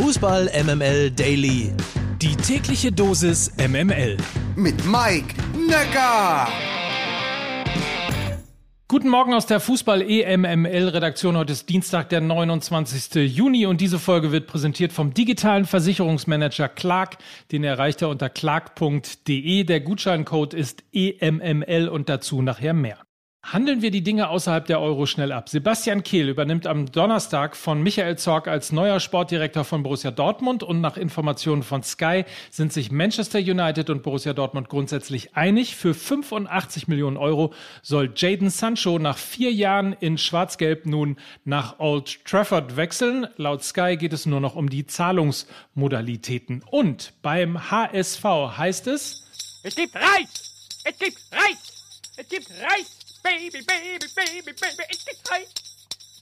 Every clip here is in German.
Fußball MML Daily. Die tägliche Dosis MML. Mit Mike Necker. Guten Morgen aus der Fußball-EMML-Redaktion. Heute ist Dienstag, der 29. Juni und diese Folge wird präsentiert vom digitalen Versicherungsmanager Clark. Den erreicht er unter clark.de. Der Gutscheincode ist EMML und dazu nachher mehr. Handeln wir die Dinge außerhalb der Euro schnell ab. Sebastian Kehl übernimmt am Donnerstag von Michael Zorg als neuer Sportdirektor von Borussia Dortmund und nach Informationen von Sky sind sich Manchester United und Borussia Dortmund grundsätzlich einig. Für 85 Millionen Euro soll Jaden Sancho nach vier Jahren in Schwarz-Gelb nun nach Old Trafford wechseln. Laut Sky geht es nur noch um die Zahlungsmodalitäten. Und beim HSV heißt es... Es gibt Reis! Es gibt Reis! Es gibt Reis! Baby, baby, baby, baby, ich bin frei.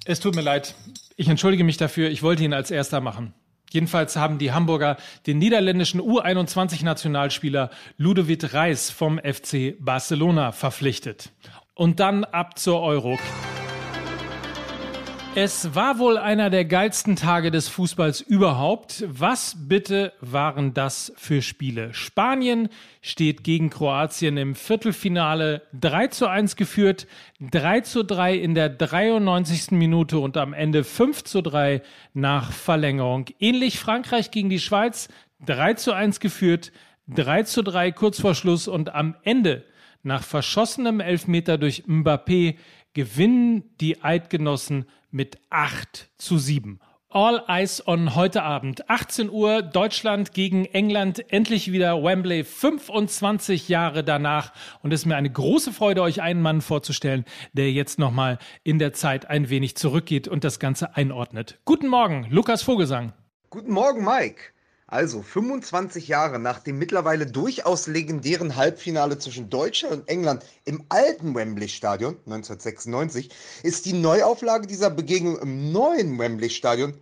Es tut mir leid. Ich entschuldige mich dafür. Ich wollte ihn als erster machen. Jedenfalls haben die Hamburger den niederländischen U21-Nationalspieler Ludovic Reis vom FC Barcelona verpflichtet. Und dann ab zur Euro. Es war wohl einer der geilsten Tage des Fußballs überhaupt. Was bitte waren das für Spiele? Spanien steht gegen Kroatien im Viertelfinale 3 zu 1 geführt, 3 zu 3 in der 93. Minute und am Ende 5 zu 3 nach Verlängerung. Ähnlich Frankreich gegen die Schweiz, 3 zu 1 geführt, 3 zu 3 kurz vor Schluss und am Ende nach verschossenem Elfmeter durch Mbappé gewinnen die Eidgenossen mit 8 zu 7. All Eyes on heute Abend. 18 Uhr, Deutschland gegen England, endlich wieder Wembley, 25 Jahre danach. Und es ist mir eine große Freude, euch einen Mann vorzustellen, der jetzt nochmal in der Zeit ein wenig zurückgeht und das Ganze einordnet. Guten Morgen, Lukas Vogelsang. Guten Morgen, Mike. Also 25 Jahre nach dem mittlerweile durchaus legendären Halbfinale zwischen Deutschland und England im alten Wembley Stadion 1996 ist die Neuauflage dieser Begegnung im neuen Wembley Stadion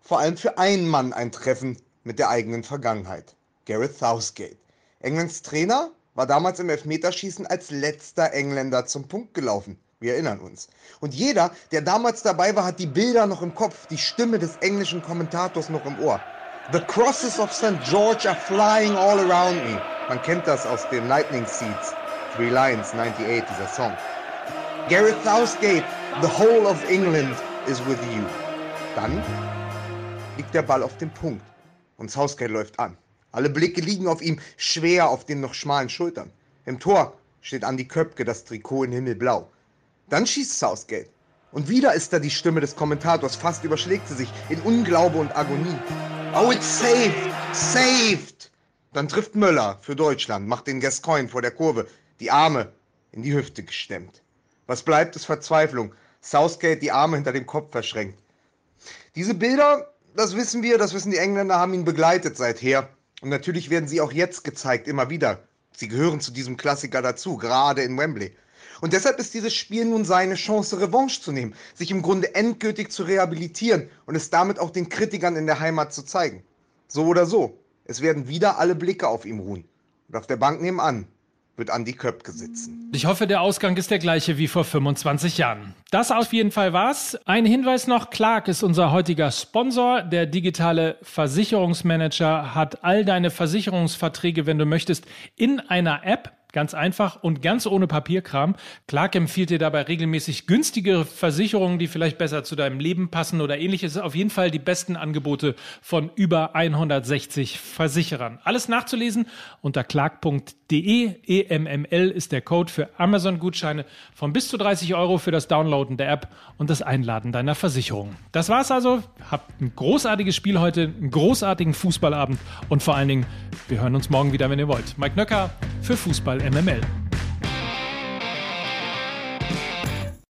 vor allem für einen Mann ein Treffen mit der eigenen Vergangenheit. Gareth Southgate. Englands Trainer war damals im Elfmeterschießen als letzter Engländer zum Punkt gelaufen. Wir erinnern uns. Und jeder, der damals dabei war, hat die Bilder noch im Kopf, die Stimme des englischen Kommentators noch im Ohr. The crosses of St. George are flying all around me. Man kennt das aus dem Lightning Seeds. Three Lions, 98, dieser Song. Gareth Southgate, the whole of England is with you. Dann liegt der Ball auf dem Punkt und Southgate läuft an. Alle Blicke liegen auf ihm, schwer auf den noch schmalen Schultern. Im Tor steht Andy Köpke, das Trikot in Himmelblau. Dann schießt Southgate. Und wieder ist da die Stimme des Kommentators, fast überschlägt sie sich in Unglaube und Agonie. Oh, it's saved! Saved! Dann trifft Möller für Deutschland, macht den Gascoigne vor der Kurve, die Arme in die Hüfte gestemmt. Was bleibt, ist Verzweiflung. Southgate die Arme hinter dem Kopf verschränkt. Diese Bilder, das wissen wir, das wissen die Engländer, haben ihn begleitet seither. Und natürlich werden sie auch jetzt gezeigt, immer wieder. Sie gehören zu diesem Klassiker dazu, gerade in Wembley. Und deshalb ist dieses Spiel nun seine Chance, Revanche zu nehmen, sich im Grunde endgültig zu rehabilitieren und es damit auch den Kritikern in der Heimat zu zeigen. So oder so, es werden wieder alle Blicke auf ihm ruhen. Und auf der Bank nebenan wird Andi Köpke sitzen. Ich hoffe, der Ausgang ist der gleiche wie vor 25 Jahren. Das auf jeden Fall war's. Ein Hinweis noch, Clark ist unser heutiger Sponsor. Der digitale Versicherungsmanager hat all deine Versicherungsverträge, wenn du möchtest, in einer App. Ganz einfach und ganz ohne Papierkram. Clark empfiehlt dir dabei regelmäßig günstige Versicherungen, die vielleicht besser zu deinem Leben passen oder ähnliches. Auf jeden Fall die besten Angebote von über 160 Versicherern. Alles nachzulesen unter clark.de. EMML ist der Code für Amazon-Gutscheine von bis zu 30 Euro für das Downloaden der App und das Einladen deiner Versicherung. Das war's also. Habt ein großartiges Spiel heute, einen großartigen Fußballabend und vor allen Dingen, wir hören uns morgen wieder, wenn ihr wollt. Mike Nöcker für Fußball MML.